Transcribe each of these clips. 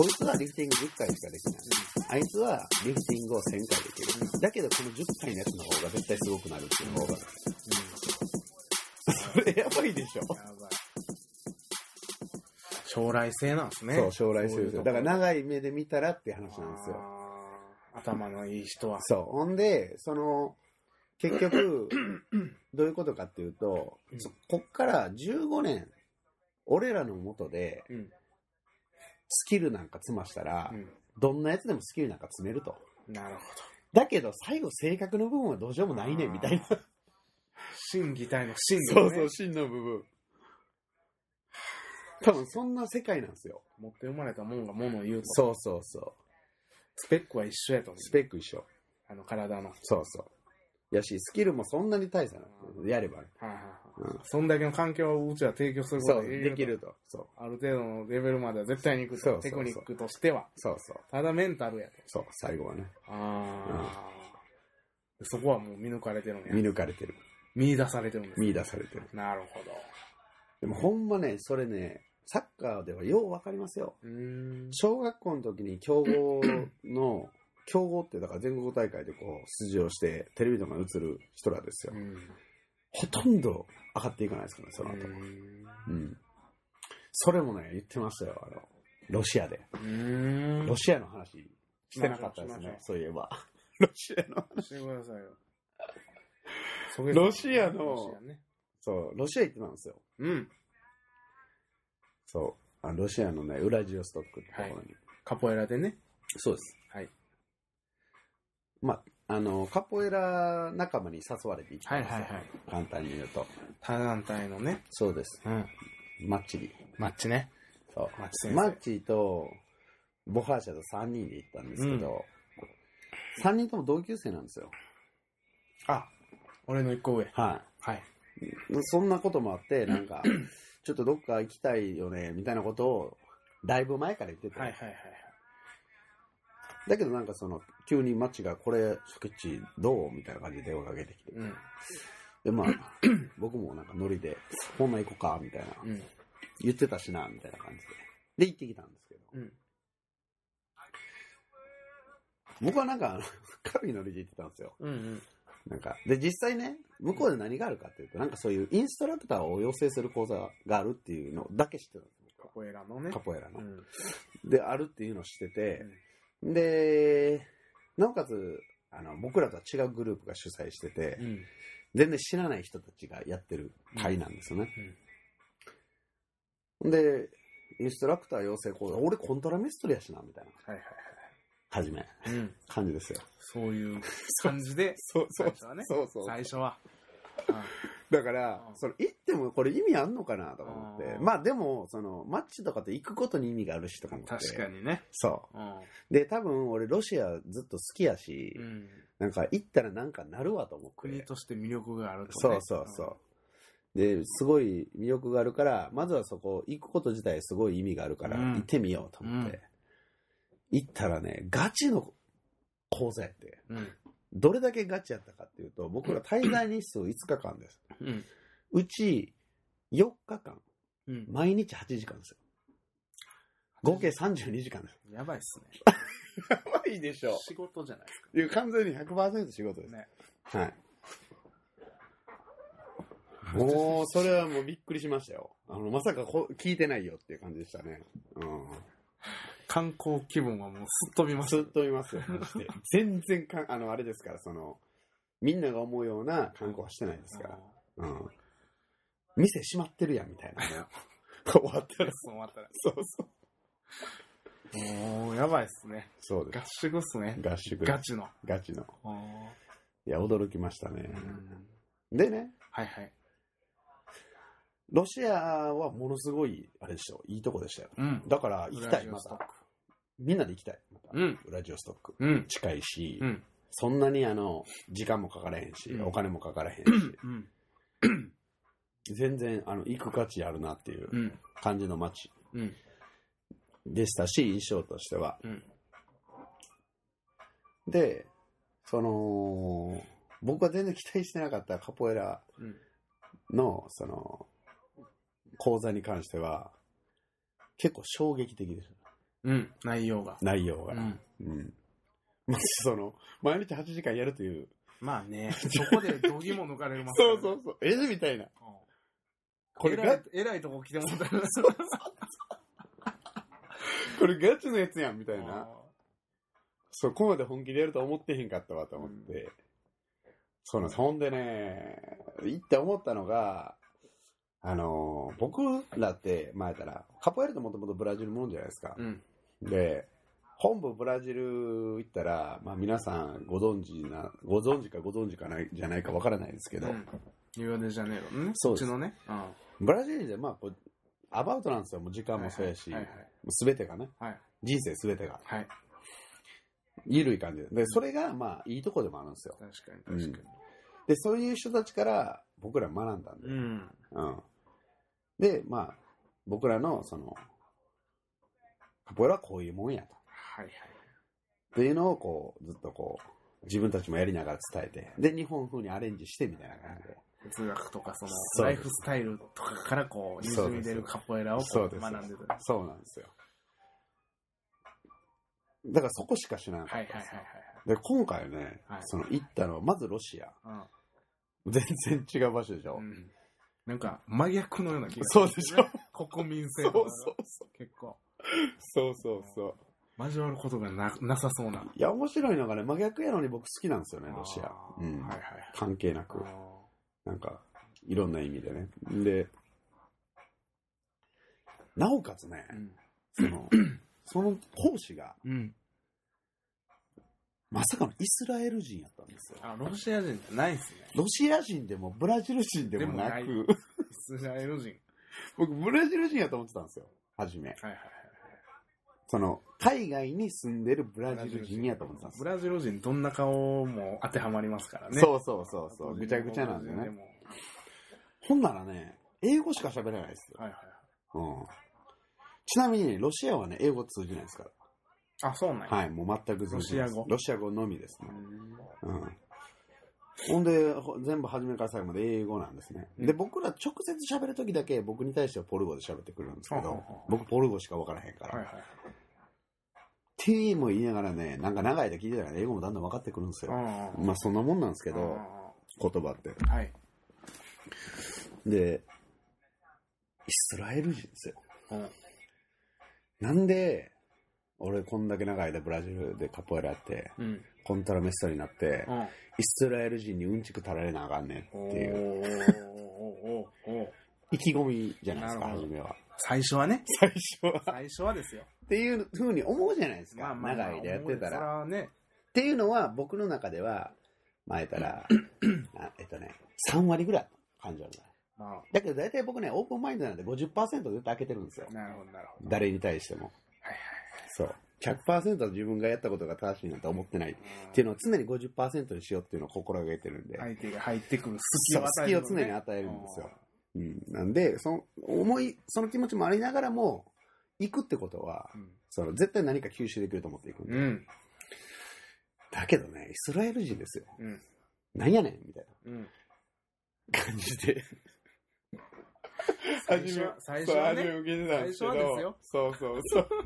こいつはリフティング10回しかできない。あいつはリフティングを1000回できる。だけどこの10回のやつの方が絶対すごくなるっていう方が。それやばいでしょ。将来性なんですね。そう、将来性ですよ。だからな長い目で見たらっていう話なんですよ。頭のいい人は。そう。ほんで、その、結局、どういうことかっていうと、うんそこっから15年、俺らのもとでうん。スキルなんか積ましたら、うどんなやつでもスキルなんか積めると。ん。なるほだけど、最後性格の部分はどうしようもないねんみたいな。ど。心技体の心理、ね。そうそう、真の部分。多分そんな世界なんですよ。持って生まれたもんがものを言うと。そうそうそう。スペックは一緒やと思う。スペック一緒。あの体の。そうそう。やし、スキルもそんなに大差なくやればね。はいはいはい。うんそんだけの環境をうちは提供することができると。そう。ある程度のレベルまでは絶対に行くとそうそうそうテクニックとしては。そうそう。ただメンタルやと。そう、最後はね。ああ、そこはもう見抜かれてるんや。見抜かれてる。見出されてるんです。見出されてる。なるほど。でもほんまね、それね、サッカーではようわかりますよ。うーん。小学校の時に強豪の、強豪ってだから全国大会でこう出場してテレビとかに映る人らですよ。うん。ほとんど上がっていかないですからね、その後。うん。それもね、言ってましたよ、あの、ロシアで。ロシアの話してなかったですね、そういえば。ロシアの、してくださいよ。ロシアのね。そう、ロシア行ってたんですよ。うん。そう。あロシアのね、ウラジオストックってところに。カポエラでね。そうです。はい。まあ、あの、カポエラ仲間に誘われて行ったんですよ。はいはいはい簡単に言うと。他団体のね。そうです。うん。マッチに。マッチね。そう。マッチ先生マッチと、ボハーシャと3人で行ったんですけど、3人とも同級生なんですよ。あ、俺の一個上。ははい。い。そんなこともあって、なんか、ちょっとどっか行きたいよね、みたいなことを、だいぶ前から言ってて。はいはいはいだけどなんかその、急にマッチが、これ、スケッチどうみたいな感じで電話かけてきて。はい。で、まあ、僕もなんかノリで、ほんな行こうか、みたいな。うん。うん。言ってたしな、みたいな感じで。で、行ってきたんですけど。うん。僕はなんか、軽いノリで行ってたんですよ。うんうん。なんか、で、実際ね、向こうで何があるかっていうと、なんかそういうインストラクターを養成する講座があるっていうのだけ知ってたんですカポエラのね。カポエラのう。ん。で、あるっていうのを知ってて、で、なおかつ、あの、僕らとは違うグループが主催してて、うん。全然知らない人たちがやってる会なんですよね。で、インストラクター養成講座、俺コントラミストリやしな、みたいな、はいはいはじめ、はい。うん。感じですよ。そういう感じで、そう最初はね。そうそう。最初は。だからう、んそれ行ってもこれ意味あんのかなとか思ってう。んまあでも、その、マッチとかって行くことに意味があるしとか思って。確か。にね。そうん。う。で、多分俺ロシアずっと好きやし、うん。なんか行ったらなんかなるわと思って。国として魅力があるとね。そうそうそう。で、すごい魅力があるから、まずはそこ行くこと自体すごい意味があるから、うん行ってみようと思って。行ったらね、ガチの講座やって。うん。うん。どれだけガチやったかっていうと、僕ら滞在日数5日間です。うん。うち4日間、うん。毎日8時間ですよ。合計32時間です。やばいっすね。やばいでしょ。仕事じゃないですか。いや完全に100%仕事です。ね。はい。もう、それはもうびっくりしましたよ。あの、まさかこ聞いてないよっていう感じでしたね。うん。観光気分はもうすっ飛びます。ずっといますよ、マジで全然か、あの、あれですから、その、みんなが思うような観光はしてないですから。うん。店閉まってるやん、みたいなね。終わったら。そう終わったら。そうそう。もう、やばいっすね。そうで合宿っすねす。。合宿ガチの。ガチの。あいや、驚きましたねー。うんでね、はいはい。ロシアはものすごい、あれでしょ、いいとこでしたよ。うん。だから行きたい、また。みんなで行きたい。またうん。ウラジオストック。うん。近いし、うん。そんなにあの、時間もかからへんし、うんお金もかからへんし、うん。全然あの行く価値あるなっていううん。感じの街うん。でしたし、印象としては。うん。で、その、僕は全然期待してなかったカポエラうん。の、その、講座に関しては、結構衝撃的でしうん、内容が。内容が。うん。うん。まずその、毎日8時間やるという。まあね、そこで度肝抜かれますそうそうそう。えみたいな。うんこれが、偉いとこ来てもらったら。これガチのやつやん、みたいな。あそこまで本気でやると思ってへんかったわと思って。そうなんです。ほんでね、行って思ったのが、あのー僕らって、前やったら、カポエラってもともとブラジルもんじゃないですかー。うん。で、本部ブラジル行ったら、まあ皆さんご存知な、ご存知かご存知かないじゃないかわからないですけど、うんリオデジャネイロのね。そうですっちのね？うん。はブラジルでまあこう、アバウトなんですよ。もう時間もそうやし。すべてがね、はい。人生すべてが、はい。ゆるい感じで。で、それがまあいいとこでもあるんですよ。確かに確かで、そういう人たちから僕ら学んだんで。に。うん。うん。で、まあ、僕らの、その、カポエラはこういうもんやと。はいはい。っていうのを、こう、ずっとこう、自分たちもやりながら伝えて、で、日本風にアレンジしてみたいな感じで。哲学とかそのライフスタイルとかからこう滲み出るカポエラを学んでた。はいそうなんですよ。だからそこしか知らなかはいったです。はいはいで、今回ね、はいその行ったのは、まずロシア。はい。全然違う場所でしょ。うん。うん。なんか真逆のような気がそうでしょ 国民性そうとかがそうそう。結構 そうそうそう。交わることがななさそうな。いや、面白いのがね、真逆やのに僕好きなんですよね、ロシアあ。ーうんはいはい関係なく。はい。なんか、いろんな意味でね。で、なおかつね、その、その講師が、うん。うん。まさかのイスラエル人やったんですよ。あ、ロシア人じゃないですね。ロシア人でもブラジル人でもなでもく、イスラエル人。僕ブラジル人やと思ってたんですよ、初め。はいはいはい。その、海外に住んでるブラジル人やと思ってたんですよ。ブラジル人どんな顔も当てはまりますからね。そうそうそうそう、ぐちゃぐちゃなんでね。もほんならね、英語しか喋れないですよ。はいはい。うん。ちなみにね、ロシアはね、英語通じないですから。あ、そうなんや。はい、もう全くロシア語ロシア語のみですね。うんうん。ほんで、ほ全部初めから最後まで英語なんですね。うんで、僕ら直接喋るときだけ僕に対してはポル語で喋ってくるんですけど僕ポル語しか分からへんから。はいはい。ティーも言いながらね、なんか長い間聞いてたら英語もだんだん分かってくるんですよ。うんまあそんなもんなんですけけど、言葉って。はい。で、イスラエル人ですよ。うんなんで、俺こんだけ長い間ブラジルでカポエラやって、うん。コントラメストになって、うん。イスラエル人にうんちく垂られなあかんねんっていう、意気込みじゃないですか、初めは。最初はね。最初は。最初はですよ。っていうふうに思うじゃないですか、まあまあまあ長い間やってたら。はね。っていうのは、僕の中では、前たら、あえっとね、3割ぐらい感じるんだ。まだけど大体僕ね、オープンマインドなんで50%絶対開けてるんですよあ、。なるほどなるほど。誰に対しても。はいそう。100%自分がやったことが正しいなんて思ってない。っはい。ていうのを常に50%にしようっていうのを心がけてるんで。相手が入ってくる隙をね、隙を常に与えるんですようん。なんで、その、思い、その気持ちもありながらも、行くってことは、うん。その、絶対何か吸収できると思っていくんで。うん。だけどね、イスラエル人ですよ。うん。なんやねんみたいうん。な感じで。最初は、最初はね。受けてたんですけどすよ。そうそうそう。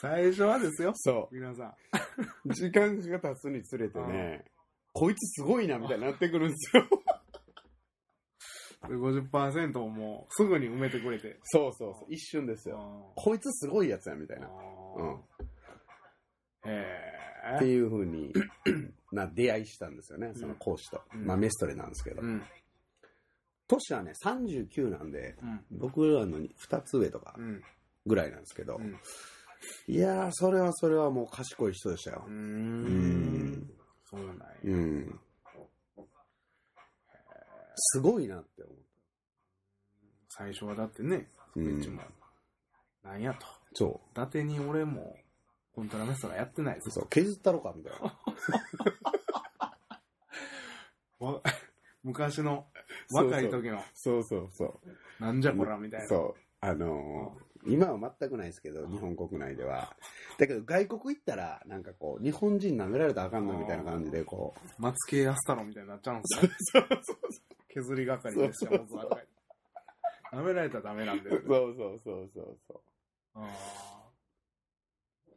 最初はですよ。そ皆さん。う。時間が経つにつれてね、こいつすごいな、みたいになってくるんですよ。で50%をもうすぐに埋めてくれて。そうそうそう。一瞬ですよ。こいつすごいやつや、みたいな。うん。へってえ。いうふうに な出会いしたんですよね、その講師と。うんまあメストレなんですけど。うん。年はね、39なんで、うん。僕らの2つ上とかうん。ぐらいなんですけど、うん。いやー、それはそれはもう賢い人でしたよう。ん。そうなんや。うん。すごいなって思最初はだってね、う。うんうちも。。なんやと。そ伊達に俺も、コントラメストラやってないでう。すそう、削ったろか、みたいな。わ昔の若い時の、そうそうそう。なんじゃこらみたいな。そう。あのー今は全くないですけど、日本国内では。だけど外国行ったら、なんかこう、日本人舐められたらあかんのみたいな感じで、こう。松系アスタロみたいになっちゃうんですね。削り係でした、僕は。舐められたらダメなんだよそう。そうそうそうそあ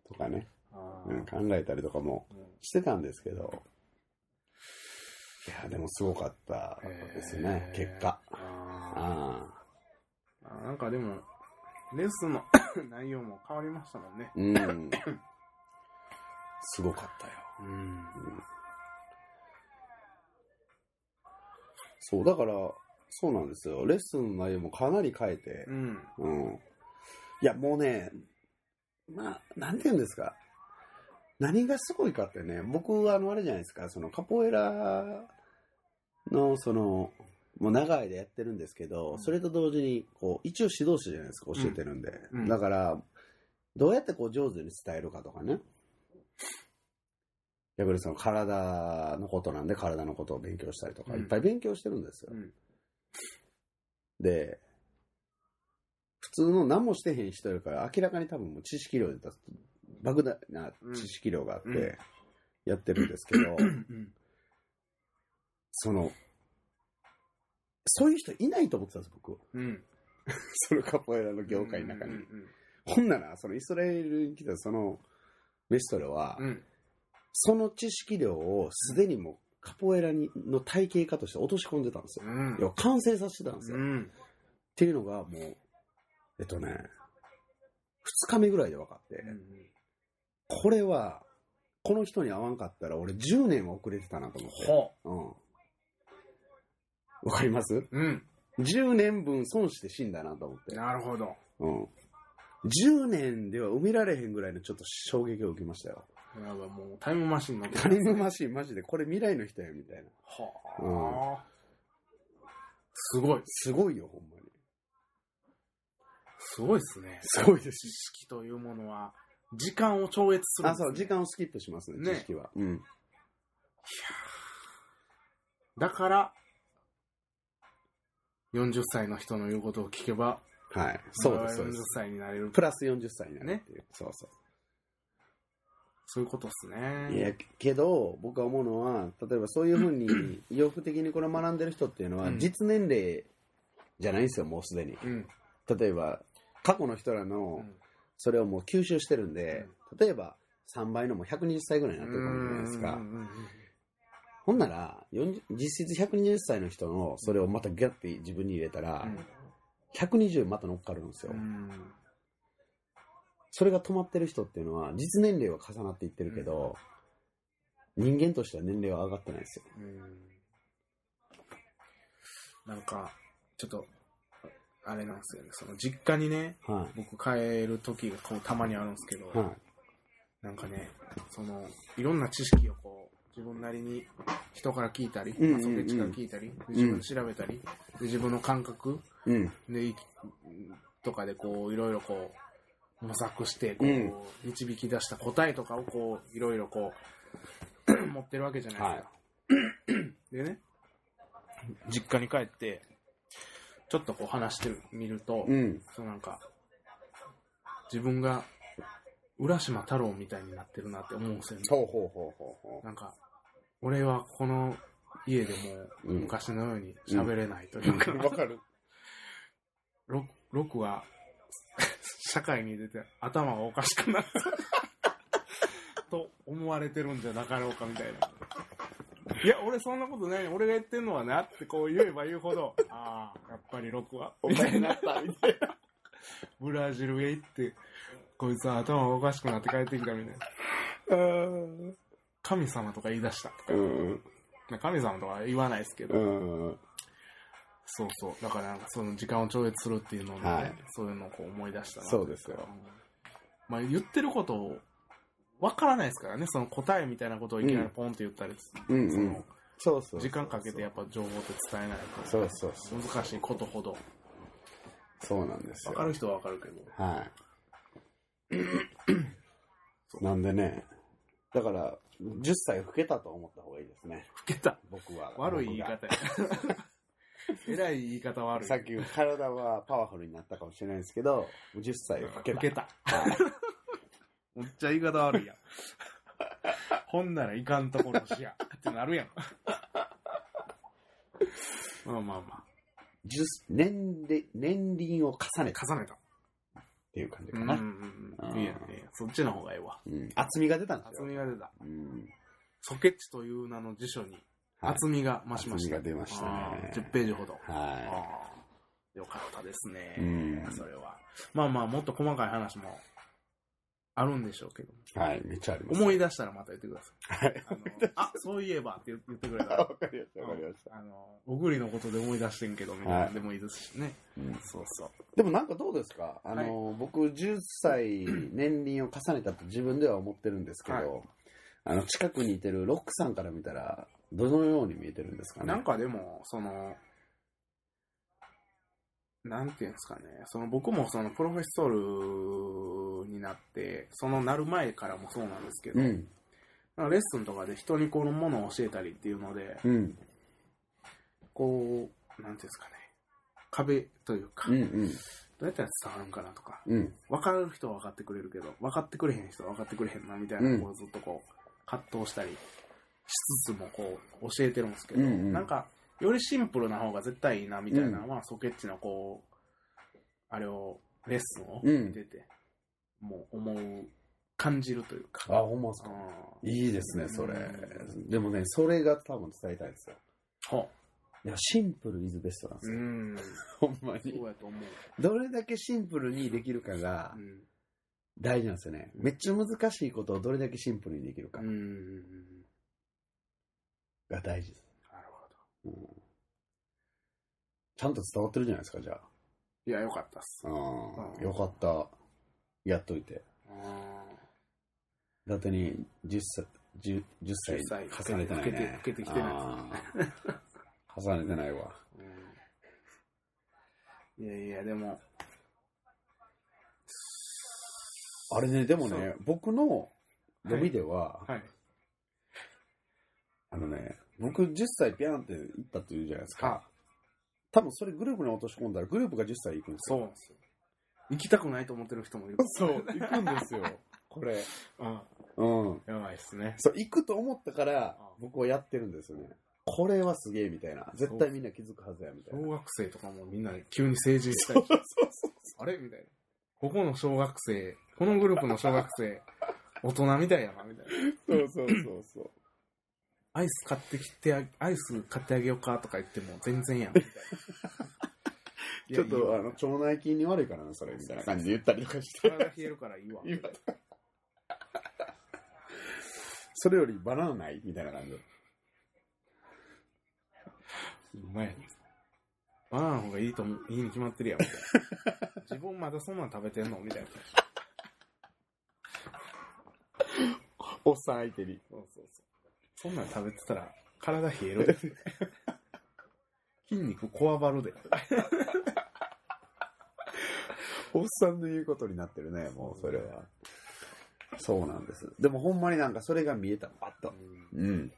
う。とかね、うん、ー。考えたりとかもうんしてたんですけど、いや、でもすごかったですね、へー結果。あああ。ーあなんかでも、レッスンの 内容も変わりましたもんね。うん。すごかったよ。うん。そう、だから、そうなんですよ。レッスンの内容もかなり変えてう、ん。うん。いや、もうね、まあ、なんて言うんですか。何がすごいかってね、僕はあの、あれじゃないですか、そのカポエラの、その、もう長い間やってるんですけど、うんそれと同時に、こう、一応指導者じゃないですか、教えてるんで。うんだから、どうやってこう上手に伝えるかとかね。逆にその体のことなんで体のことを勉強したりとか、うんいっぱい勉強してるんですよう。ん。で、普通の何もしてへん人よりから明らかに多分もう知識量で言ったら莫大な知識量があっうんてやってるんですけど、うん。その、そういう人いないと思ってたんです、僕。うん。そのカポエラの業界の中に。うんほんなら、そのイスラエルに来たそのメストレは、うん。うん。その知識量をすでにもうカポエラにの体系化として落とし込んでたんですよ。うん。要は完成させてたんですよ。っうん。ていうのがもう、えっとね、二日目ぐらいで分かって、これは、この人に会わんかったら俺10年は遅れてたなと思って。ほうん。わかります？う。うん。?10 年分損して死んだなと思って。なるほど。うん。10年では埋められへんぐらいのちょっと衝撃を受けましたよ。やばいもうタイムマシン乗ってタイムマシンマジでこれ未来の人やみたいな。はあ。すごい。すごいよ、ほんまに。すごいっすね。すごいです知識というものは、時間を超越するんあ、そう、時間をスキップしますね、ね知識は。うん。だから、40歳の人の言うことを聞けば、はい。そうです、そうで40す。歳になれる。プラス40歳になるっていう。そうそそういうことっすう。ね。いや、けど、僕が思うのは、例えばそういうふうに、意欲的にこれを学んでる人っていうのは、うん実年齢じゃないんですよ、もうすでに。うん。例えば、過去の人らうの、んそれをもう吸収してるんで、例えば、3倍のもう120歳ぐらいになってるかもしれないですかうん。うんうんほんなら、40実質120歳の人のそれをまたギャッて自分に入れたら、120また乗っかるんですよ。うんそれが止まってる人っていうのは、実年齢は重なっていってるけど、人間としては年齢は上がってないですよ。うんなんか、ちょっと、あれなんですよね。その実家にね、は僕帰る時がこうたまにあるんですけど、い。はい。なんかね、その、いろんな知識をこう、自分なりに人から聞いたり、うんうんうんまあ、ソケチから聞いたり、で自分で調べたり、で自分の感覚うん。とかでこう、いろいろこう、模索して、こう、うん導き出した答えとかをこう、いろいろこう、持ってるわけじゃないですか。でね、実家に帰って、ちょっとこう話してみると、うん。そうなんか、自分が浦島太郎みたいになってるなって思うんですよね。ほうほうほうほうほなんか、俺はこの家でもうん昔のように喋れないというか、う。わかる。ロロクは社会に出て頭がおかしくなった と思われてるんじゃなかろうかみたいな。いや、俺そんなことない。俺が言ってんのはなってこう言えば言うほど、ああ、やっぱりロクは、お前になった、みたいな。ブラジルへ行って、こいつは頭がおかしくなって帰ってきたみたいな。うん。神様とか言い出したとか。うん。神様とか言わないですけど、うん。そうそう。だからなんかその時間を超越するっていうのをね、はいそういうのをこう思い出したな。そうですようんまあ言ってることを、わからないですからね、その答えみたいなことをいきなりポンって言ったり、うんうんそのそうそう。時間かけてやっぱ情報って伝えないと、そうそうそう。難しいことほど、そうなんですよ。わかる人はわかるけど、はい。なんでね、だから、10歳老けたと思った方がいいですね。老けた。僕は。悪い言い方や。えらい言い方悪い。さっき体はパワフルになったかもしれないですけど、10歳老けた。老けた。っちゃ言い方悪いやん。ほんならいかんところしや。ってなるやん。まあまあまあ。十年齢年輪を重ね重ねた。ていう感じうんかな。うんうん。あーいいやいいやそっちの方がいいわ。うん厚みが出たんですよ。厚みが出た。うんソケッチという名の辞書にはい厚みが増しました。厚みが出ましたねあー10ページほど。あはーよかったですね。うんそれは。まあまあ、もっと細かい話もあるんでしょうけど。い。はい、めっちゃあります。思い出したらまた言ってください。はい。あのあ、そういえばって言ってくれたあら。わかりました、わかりました。あの、小栗のことで思い出してんけど、みたいなのでもいいですしね。うんそうそう。でもなんかどうですか？あの、僕10歳年輪を重ねたと自分では思ってるんですけど、はいあの近くにいてるロックさんから見たらどのように見えてるんですかね？なんかでも、その、なんていうんですかね、その僕もそのプロフェッソールになって、そのなる前からもそうなんですけど、うん。レッスンとかで人にこのものを教えたりっていうので、うん。こう、なんていうんですかね、壁というか、どうんうん。うやったら伝わるんかなとか、うん。分かる人は分かってくれるけど、分かってくれへん人は分かってくれへんなみたいな、こうずっとこう、葛藤したりしつつもこう、教えてるんですけど、うんうんなんか、よりシンプルな方が絶対いいなみたいなのは、ソケッチのこう、あれを、レッスンを見てて、もう思う、感じるというか。あほんまですかうんいいですねそれうんでもねそれが多分伝えたいんですよほいやシンプルイズベストなんですう。うよ、ん。ほんまにそうやと思う。どれだけシンプルにできるかがうん。大事なんですよね。めっちゃ難しいことをどれだけシンプルにできるかうん。が大事です、なるほど。うん。ちゃんと伝わってるじゃないですかじゃあ。いや、よかったっす。あうん。あよかった。やっといて。あだってに10歳 10, 10歳10歳重ねてないね。老けてきてない重ねてないわ。うん。いやいや、でも、あれねでもね僕の読みでは、はい。あのね僕10歳ピャンって行ったって言うじゃないですか、は多分それグループに落とし込んだらグループが10歳行くんですよ。そうですよ。行きたくないと思ってる人もいる。そう行くんですよ。これ。あうん。やばいっすね。そう行くと思ったからあ僕はやってるんですよね。これはすげえみたいな。絶対みんな気づくはずやみたいな。小学生とかもみんな急に成人したり。あれみたいな。ここの小学生、このグループの小学生、大人みたいやな、みたいな。そうそうそうそうアイス買ってきてあ、アイス買ってあげようかとか言っても全然やん、みたいな。ちょっとあの、の腸内菌に悪いからなそれみたいな感じで言ったりとかして体冷えるからいいわ。今それよりバナナない？みたいな感じでうまい。バナナの方がいいと思う、いいに決まってるやん。自分まだそんなん食べてんの？みたいな。おっさん相手にそうそうそう。そんなん食べてたら体冷えるで。筋肉こわばるで。おっさんの言うことになってるねもうそれはそうなんですでもほんまになんかそれが見えたパッとうん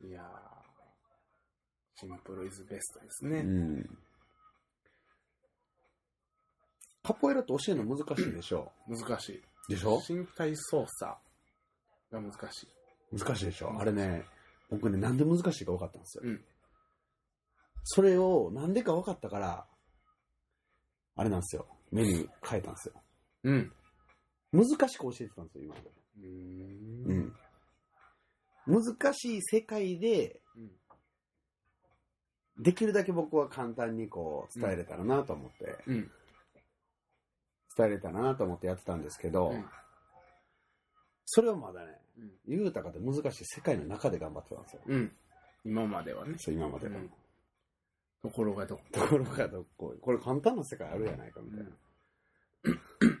いやー、シンプルイズベストですうね。んカポエラって教えるの難しいでしょ難しい。でしょ？身体操作が難しい。難しいでしょ？うん。あれね僕ねなんで難しいか分かったんですよ、うん。それをなんでか分かったからあれなんですよ。メニュー変えたんですよ。うん。難しく教えてたんですよ今まで。うん。ん。難しい世界でうん。できるだけ僕は簡単にこう伝えれたらなと思って、うん。伝えれたらなと思ってやってたんですけど、うん。それはまだねうん。言うたかで難しい世界の中で頑張ってたんですよ。うん。今まではね。そう今までの、うん。ところがどところがどっこい。これ簡単な世界あるやないかみたいな、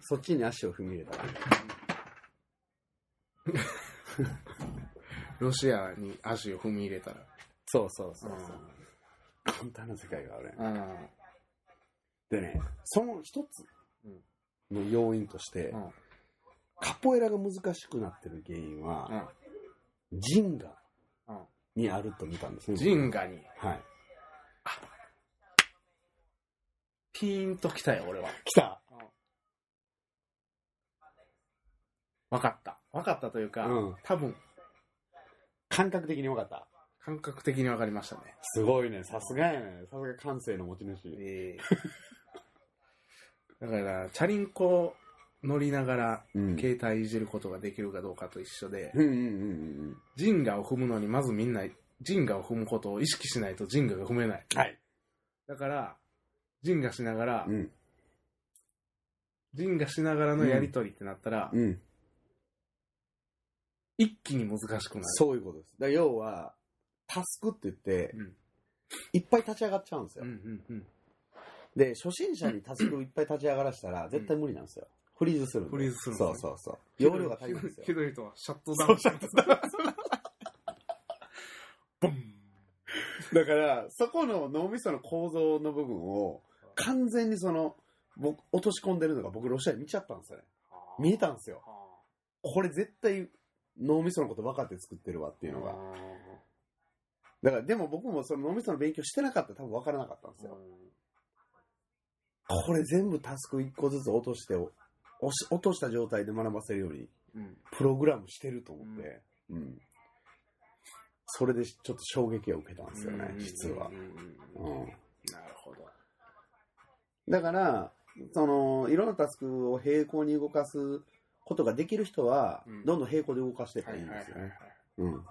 そっちに足を踏み入れた。らロシアに足を踏み入れたら。そうそうそうそう、簡単な世界があるやん。うん。でねその一つの要因として、うん。カポエラが難しくなってる原因は、うん。人がうん。にあると見たんですね人ガに。はいピーンと来たよ、俺は。来たわかった。わかったというか、うん多分、感覚的に分かった感覚的に分かりましたね。すごいね。さすがやね。さすが感性の持ち主。ええだから、チャリンコ乗りながら、うん。携帯いじることができるかどうかと一緒で、うんうんうんジンガを踏むのにまずみんな、ジンガを踏むことを意識しないとジンガが踏めない。うん。はい。だから、ジンガしながら、うん。ジンガしながらのやりとりってなったら、うん。一気に難しくなる。そういうことです。だ要は、タスクって言って、うん。いっぱい立ち上がっちゃうんですよ。うんうんうん。で、初心者にタスクをいっぱい立ち上がらしたら、絶対無理なんですよ。フリーズするんでフリーズするそうそうそう。容量が足りないんですよ。ひどい人はシャットダウン。そうシャットダボンだから、そこの脳みその構造の部分を、完全にその、僕、落とし込んでるのが僕、ロシアで見ちゃったんですよね。見えたんですよ。これ絶対、脳みそのこと分かって作ってるわっていうのが。だから、でも僕もその脳みその勉強してなかったら多分分からなかったんですよ。これ全部タスク1個ずつ落として、押し落とした状態で学ばせるように、うん。プログラムしてると思って、うん。それでちょっと衝撃を受けたんですよね、実はうん。うんうんうん。なるほど。だから、その、いろんなタスクを並行に動かすことができる人はうん、どんどん並行で動かしていったらいいんですよね。うん。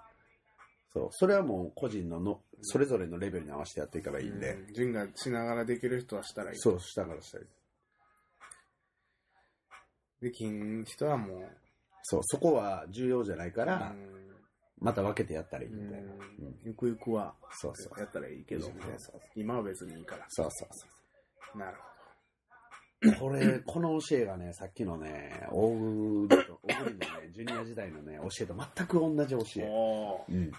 そう。それはもう個人のの、それぞれのレベルに合わせてやっていけばいいんで、うんジンガしながらできる人はしたらいい。そう、したからしたり。できん人はもう、そう、そこは重要じゃないから、うんまた分けてやったらいいみたいな。ゆくゆくはそうそう。やったらいいけど、今は別にいいから。そうそうそなるう。これ、この教えがね、さっきのね、大栗のね、ジュニア時代のね、教えと全く同じ教ほど。え。うん。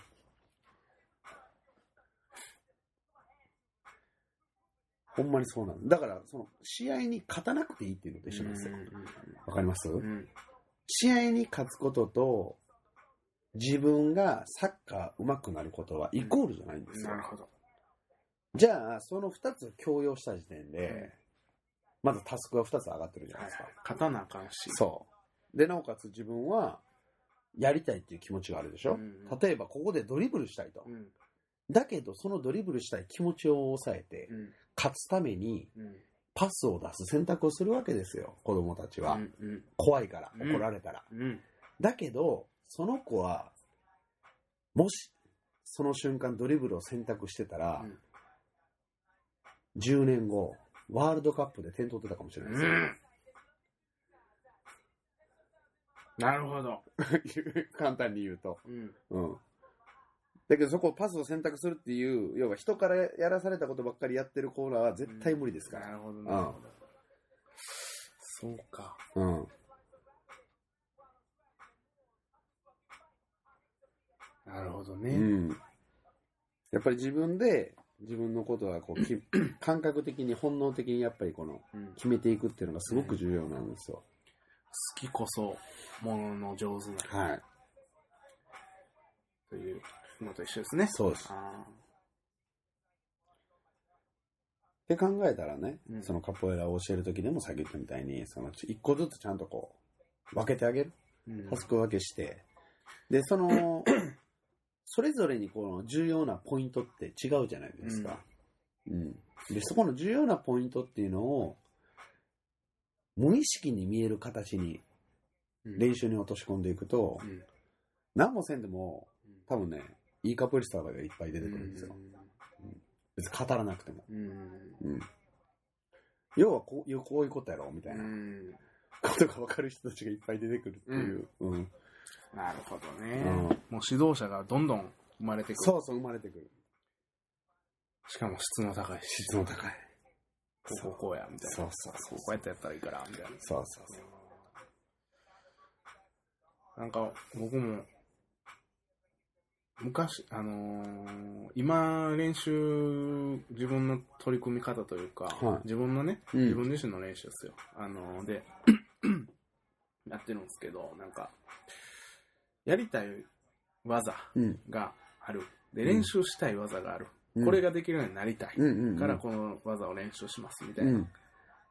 ほんまにそうなんだ。だから、その、試合に勝たなくていいっていうのと一緒なんですよ。わかります、うんうん試合に勝つことと、自分がサッカー上手くなることはイコールじゃないんですよ。なるほど。じゃあ、その二つを強要した時点で、うんまずタスクが二つ上がってるじゃないですか。勝たなあかんし。そう。で、なおかつ自分は、やりたいっていう気持ちがあるでしょ、うん例えば、ここでドリブルしたいと。うん。だけど、そのドリブルしたい気持ちを抑えて、うん。勝つためにうん。パスを出す選択をするわけですよ、子供たちは。うん。うん。怖いから、うん怒られたら。うん。だけど、その子は、もし、その瞬間ドリブルを選択してたら、うん10年後、ワールドカップで点取ってたかもしれないですよ。なるほど。簡単に言うと。うん。うん。だけどそこをパスを選択するっていう、要は人からやらされたことばっかりやってるコーナーは絶対無理ですから。なるほど、なるほど。そうか。うん。なるほどうね。ん。やっぱり自分で、自分のことはこうき 感覚的に本能的にやっぱりこのうん。好決めていくっていうのがすごく重要なんですよ。きこそ、ものの上手な。はい。というのと一緒ですね。そうです。あって考えたらね、うんそのカポエラを教えるときでもさっき言ったみたいに、その一個ずつちゃんとこう、分けてあげる。ーうんタスク分けして、で、その、それぞれにこの重要なポイントって違うじゃないですか。うん。で、そこの重要なポイントっていうのを、無意識に見える形にうん練習に落とし込んでいくと、うん何もせんでも、多分ね、いいカポリスターがいっぱい出てくるんですよ。別に語らなくても。うん。うん。要はこういう、こういうことやろ、みたいなうん。ことが分かる人たちがいっぱい出てくるっていう。うん。なるほどね。うんもう指導者がどんどん生まれてくる。そうそう、生まれてくる。しかも質の高いし。質の高い。こうこうこうや、みたいな。そうそうそうこうやってやったらいいから、みたいな。そうそうそう。なんか、僕も、昔、あのー今、練習、自分の取り組み方というか、はい自分のね、うん自分自身の練習ですよ。あのーで、やってるんですけど、なんか、やりたい技うん。がある。で、うん練習したい技がある。うんこれができるようになりたい。うんうんうん。からこの技を練習します、みたいなうん。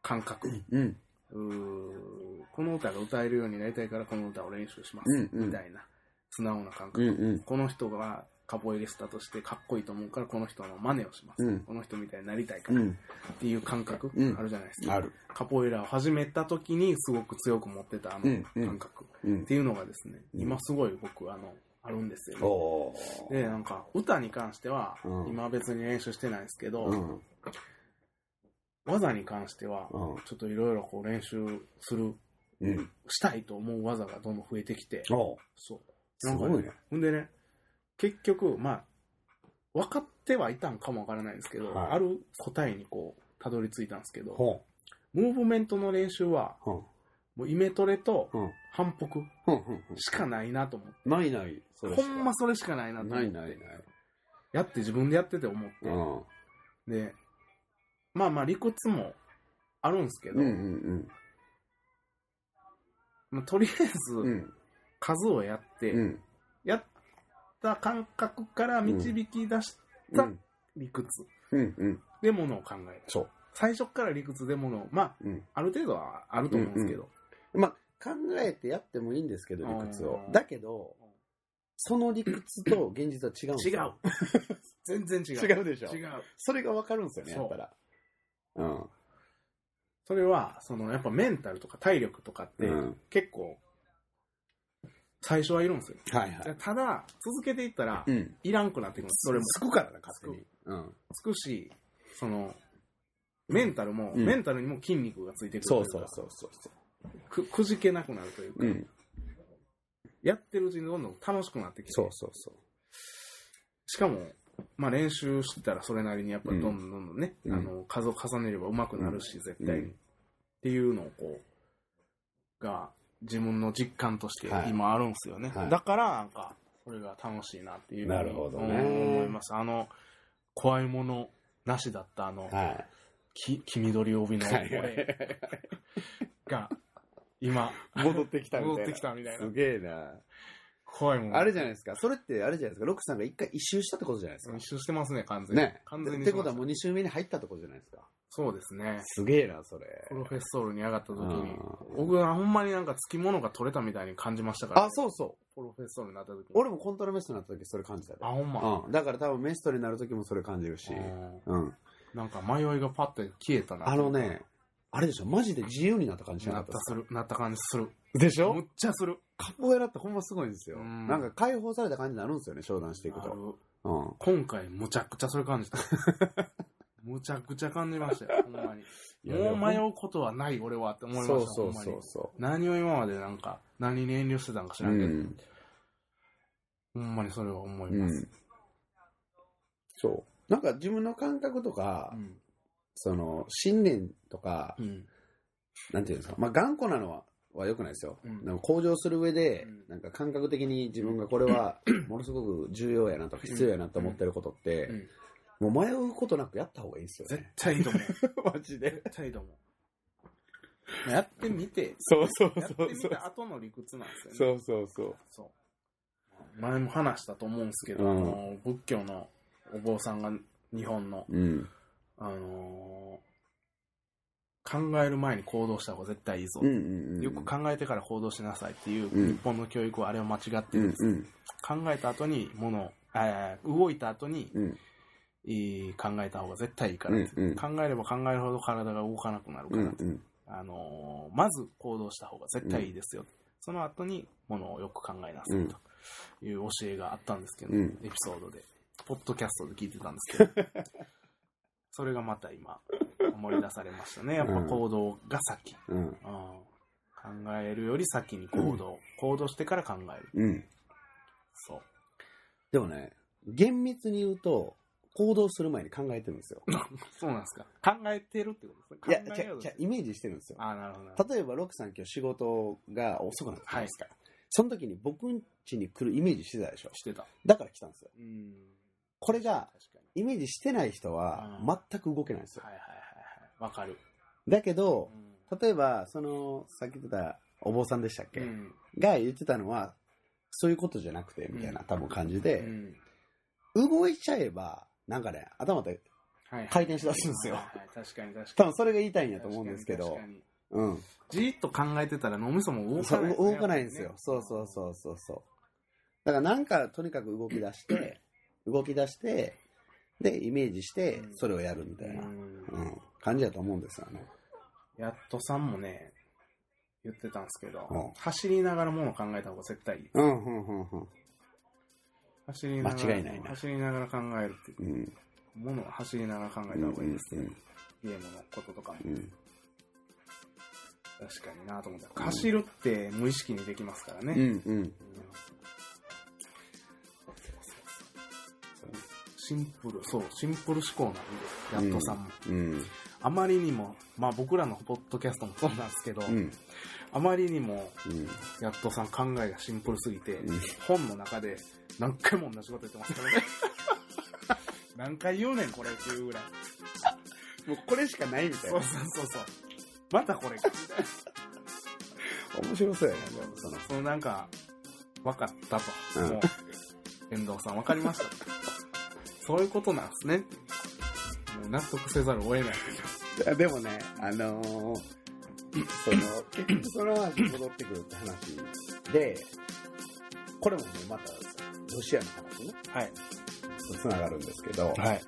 感覚。うん。うーこの歌が歌えるようになりたいからこの歌を練習します、うんうんみたいな素直な感覚、うんうん。この人がカポエリスタとしてかっこいいと思うからこの人の真似をします。うんこの人みたいになりたいからっうん。ていう感覚うんあるじゃないですか。ある。カポエラを始めた時にすごく強く持ってたあのうんうん感覚っうん。ていうのがですね、うん今すごい僕あの、あるんですよね。おー。で、なんか歌に関してはうん今別に練習してないですけど、うん。技に関してはうん。ちょっといろいろこう練習する、うん。したいと思う技がどんどん増えてきて、おー。そう。すごいね。ほんでね、結局、まあ、分かってはいたんかもわからないですけど、はいある答えにこう、たどり着いたんですけど、ほムーブメントの練習は、う。うん。もうイメトレとうん。反復うん。うん。しかないなと思って、ないない。それしほかんまそれしかないなと思って、ないないない。やって自分でやってて思って、うん。で、まあまあ理屈もあるんですけど、うんうんまあ、とりあえうん。うずん。数をやって、うん。やった感覚から導き出したうん。理屈うん。うん。でものを考える。そう。最初から理屈でものを、まあ、うん。ある程度はあると思うんですけど、まあ、考えてやってもいいんですけど、理屈をう。んだけど、その理屈と現実は違うんです違うよ。全然違う。違うでしょ違う。それがわかるんですよね、そうやったら。うん。それは、その、やっぱメンタルとか体力とかって、うん結構、最初はいるんですよ。はいはい。ただ、続けていったら、うん。いらんくなってくるんです。それも。つくからな、勝手に。うん。つくし、その、メンタルも、うんメンタルにも筋肉がついてくるとそいうそうそうそうそくくじけなくなるというか、う。うん。やってるうちにどんどん楽しくなってきて、そうそうそう。しかも、まあ練習したらそれなりにやっぱりどんどんどんどんね、うんあの、数を重ねれば上手くなるし、絶対に、うんっていうのをこう、が、自分の実感としてはい今あるんですよね。はいだから、なんか、それが楽しいなっていうなるほどねうん思います。あの、怖いものなしだったあの、はい。き黄緑帯のはい俺が、今、戻ってきたみたいな。戻ってきたみたいなすげえな。怖いもの。あれじゃないですか。それってあれじゃないですか。ロックさんが一回一周したってことじゃないですか。一周してますね、完全に。ね。完全にってことはもう二周目に入ったってことじゃないですか。たそうですね。すげえな、それ。プロフェッソールに上がった時にうん、僕はほんまになんかつきものが取れたみたいに感じましたから、あ、そうそう。プロフェッソールになった時に。俺もコントロメストになった時それ感じたであ、ほんま。うん。だから多分メストになる時もそれ感じるし。うんうん。なんか迷いがパッて消えたな。あのね、あれでしょ、マジで自由になった感じしななった？かったですする、なった感じする。でしむっちゃする。カポエラってほんますごいんですよ。うんなんか解放された感じになるんですよね、商談していくと。うん。今回むちゃくちゃそれ感じた。むちゃくちゃ感じましたよ、ほんまに。もう迷うことはない、俺はって思いました。そうそうほんまにそうそ何を今までなんか、何に遠慮してたんか知う。らんけど、うん。ほんまにそれは思いうます。ん。そう。なんか自分の感覚とか、うん。その、信念とか、うん。なんていうんですか、まあ頑固なのは、は良くないですよ。うんなんか向上する上で、うんなんか感覚的に自分がこれは ものすごく重要やなとか必要やなと思ってることって、うんもう迷うことなくやった方がいいですよ絶ね。対いいと思う。マジで。絶対いいと思う。やってみて、そうそうやってみた後の理屈なんですよね。そうそうそう。そう。前も話したと思うんですけど、うんあの仏教のお坊さんが日本の、うん。あのー考える前に行動した方が絶対いいぞ。うんうんうん。よく考えてから行動しなさいっていう、うん日本の教育はあれは間違ってうんるんです、うん考えた後にものを、あー動いた後に、うんいい考えた方が絶対いいからって、うんうん考えれば考えるほど体が動かなくなるから、うんうんあのーまず行動した方が絶対いいですよ。その後にものをよく考えなさいという教えがあったんですけど、うんエピソードで、ポッドキャストで聞いてたんですけど、それがまた今思い出されましたね。やっぱ行動が先。うんうん考えるより先に行動。行動してから考える。うん。そう。でもね、厳密に言うと、行動する前に考えてるんですよ。そうなんですか。考えてるってこといや、ですね。じゃじゃイメージしてるんですよ。ああ、なるほど。例えば、ロックさん今日仕事が遅くなってきますから。その時に僕ん家に来るイメージしてたでしょ？してた。だから来たんですよ。うん。これが。イメージしてない人はうん全く動けないんですよ。はいはいはいはい。わかる。だけどう、ん例えば、その、さっき言ってたお坊さんでしたっけ、うん。が言ってたのは、そういうことじゃなくて、みたいな、うん多分感じうで、ん。動いちゃえば、なんかね、頭ではい。回転しだすんですよ。確かに確かに。多分それが言いたいんやと思うんですけどうん。にじーっと考えてたら脳みそも動かない動かないんですよ。そうそうそうそうそう。だからなんかとにかく動き出して、動き出して、で、イメージしてう、んそれをやるみたいな、うんうん、感じだと思うんですよね。やっとさんもね、言ってたんですけど、うん走りながらものを考えた方が絶対いい。うん、うん、うん、うん。走りながら間違いないな走りながら考えるっていううん。ものは走りながら考えうんた方がいいですね。うんゲームのこととかもうん。確かになと思った。走るって無意識にできますからね。うん、うん。うんシンプル、そう、シンプル思考なんで、やっとさんも。うん。あまりにも、まあ僕らのポッドキャストもそうなんですけど、うん。あまりにも、うん。やっとさん考えがシンプルすぎて、うん本の中で何回も同じこと言ってますからね。何回言うねん、これっていうぐらい。もうこれしかないみたいなそう。そうそうそう。またこれか、みたいな。面白そうやね、でもその。そのなんか、分かったと。うんもう、遠藤さん分かりましたと。そういうことなんですね。もう納得せざるを得ない。ででもね、あのーその、結局その話に戻ってくるって話で、これもね、また、ロシアの話ね、はい。と繋がるんですけど、はい。